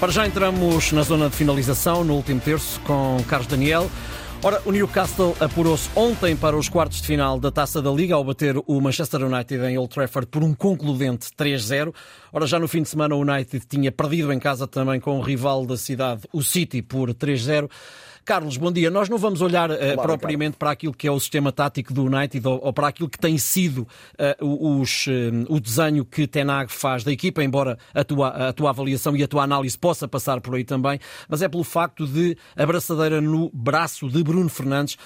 Para já entramos na zona de finalização, no último terço, com Carlos Daniel. Ora, o Newcastle apurou-se ontem para os quartos de final da Taça da Liga ao bater o Manchester United em Old Trafford por um concludente 3-0. Ora, já no fim de semana o United tinha perdido em casa também com o rival da cidade, o City, por 3-0. Carlos, bom dia. Nós não vamos olhar uh, propriamente para aquilo que é o sistema tático do United ou, ou para aquilo que tem sido uh, os, uh, o desenho que Tenag faz da equipa, embora a tua, a tua avaliação e a tua análise possa passar por aí também, mas é pelo facto de a braçadeira no braço de Bruno Fernandes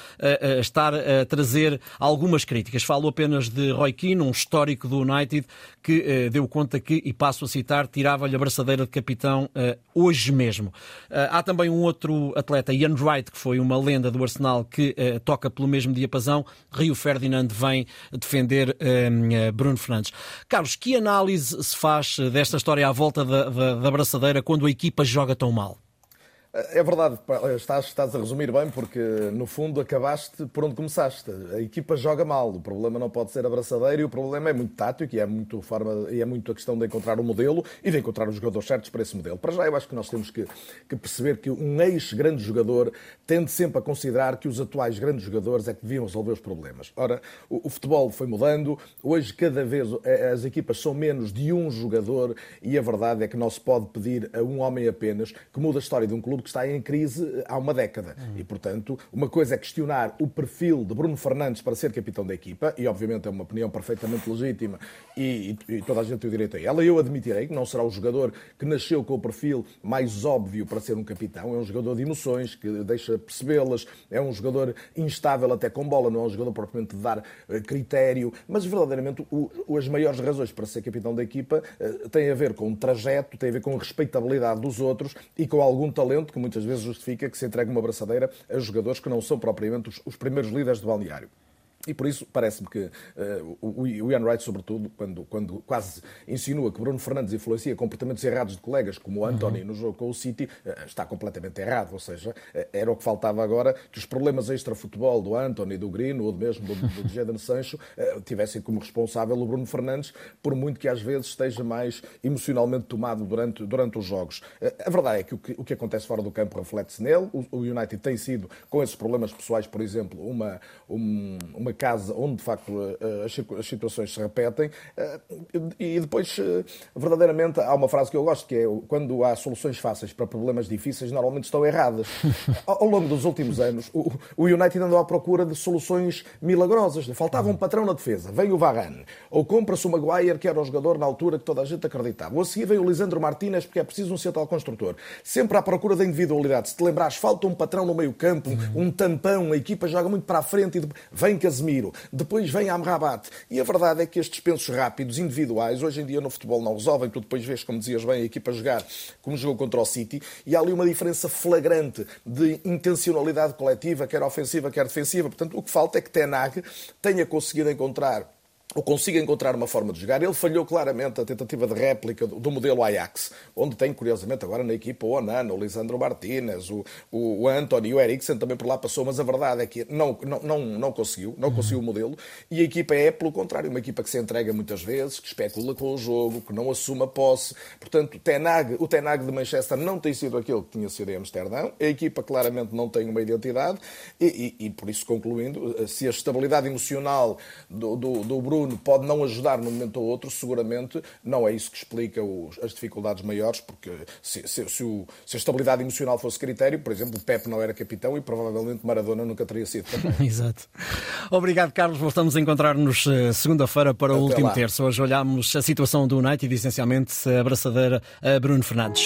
estar a trazer algumas críticas. Falo apenas de Roy Keane, um histórico do United, que deu conta que, e passo a citar, tirava-lhe a braçadeira de capitão hoje mesmo. há também um outro atleta, Ian Wright, que foi uma lenda do Arsenal que uh, toca pelo mesmo diapasão, Rio Ferdinand vem defender uh, Bruno Fernandes. Carlos, que análise se faz desta história à volta da, da, da braçadeira quando a equipa joga tão mal? É verdade, estás, estás, a resumir bem, porque no fundo acabaste por onde começaste. A equipa joga mal, o problema não pode ser abraçadeiro e o problema é muito tático e é muito, forma, e é muito a questão de encontrar um modelo e de encontrar os jogadores certos para esse modelo. Para já, eu acho que nós temos que, que perceber que um ex-grande jogador tende sempre a considerar que os atuais grandes jogadores é que deviam resolver os problemas. Ora, o, o futebol foi mudando, hoje cada vez eh, as equipas são menos de um jogador e a verdade é que não se pode pedir a um homem apenas que muda a história de um clube que está em crise há uma década. Uhum. E, portanto, uma coisa é questionar o perfil de Bruno Fernandes para ser capitão da equipa, e obviamente é uma opinião perfeitamente legítima e, e, toda a gente tem o direito a ela. Eu admitirei que não será o jogador que nasceu com o perfil mais óbvio para ser um capitão. É um jogador de emoções, que deixa percebê-las, é um jogador instável até com bola, não é um jogador propriamente de dar uh, critério, mas verdadeiramente o, as maiores razões para ser capitão da equipa uh, têm a ver com o trajeto, têm a ver com a respeitabilidade dos outros e com algum talento que muitas vezes justifica que se entregue uma braçadeira a jogadores que não são propriamente os, os primeiros líderes de balneário. E por isso parece-me que uh, o Ian Wright, sobretudo, quando, quando quase insinua que Bruno Fernandes influencia comportamentos errados de colegas como o Anthony uhum. no jogo com o City, uh, está completamente errado. Ou seja, uh, era o que faltava agora que os problemas extra-futebol do Anthony, do Grino ou mesmo do, do Jadon Sancho tivessem como responsável o Bruno Fernandes, por muito que às vezes esteja mais emocionalmente tomado durante, durante os jogos. a verdade é que o, que o que acontece fora do campo reflete-se nele. O, o, United tem sido, com esses problemas pessoais, por exemplo, uma, um, uma casa onde de facto eh, as situações se repetem eh, e depois eh, verdadeiramente há uma frase que eu gosto que é quando há soluções fáceis para problemas difíceis normalmente estão erradas. Ao longo dos últimos anos o United andou à procura de soluções milagrosas. Faltava um patrão na defesa, vem o Varane, ou compra-se o Maguire que era o jogador na altura que toda a gente acreditava. Ou a seguir vem o Lisandro Martínez porque é preciso um central construtor. Sempre à procura da individualidade. Se te lembrares, falta um patrão no meio campo, um tampão, a equipa joga muito para a frente e vem Casemiro Casemiro, depois vem Amrabat. E a verdade é que estes pensos rápidos, individuais, hoje em dia no futebol não resolvem. Tu depois vês, como dizias bem, a equipa jogar como jogou contra o City e há ali uma diferença flagrante de intencionalidade coletiva, quer ofensiva, quer defensiva. Portanto, o que falta é que Tenag tenha conseguido encontrar ou consiga encontrar uma forma de jogar. Ele falhou claramente a tentativa de réplica do, modelo Ajax, onde tem, curiosamente, agora na equipa o Onana, o Lisandro Martínez, o, o, o Anthony, o Eriksen também por lá passou, mas a verdade é que não, não, não, não conseguiu, não conseguiu o modelo. E a equipa é, pelo contrário, uma equipa que se entrega muitas vezes, que especula com o jogo, que não assume a posse. Portanto, Tenag, o Tenag de Manchester não tem sido aquele que tinha sido em Amsterdão. A equipa claramente não tem uma identidade e, e, e por isso, concluindo, se a estabilidade emocional do, do, do Bruno Bruno pode não ajudar num momento ou outro, seguramente não é isso que explica os, as dificuldades maiores, porque se, se, se, o, se, a estabilidade emocional fosse critério, por exemplo, o Pepe não era capitão e provavelmente Maradona nunca teria sido também. Exato. Obrigado, Carlos. Voltamos a encontrar-nos eh, segunda-feira para o Até último lá. terço. Hoje olhamos a situação do United, essencialmente a abraçadeira a Bruno Fernandes.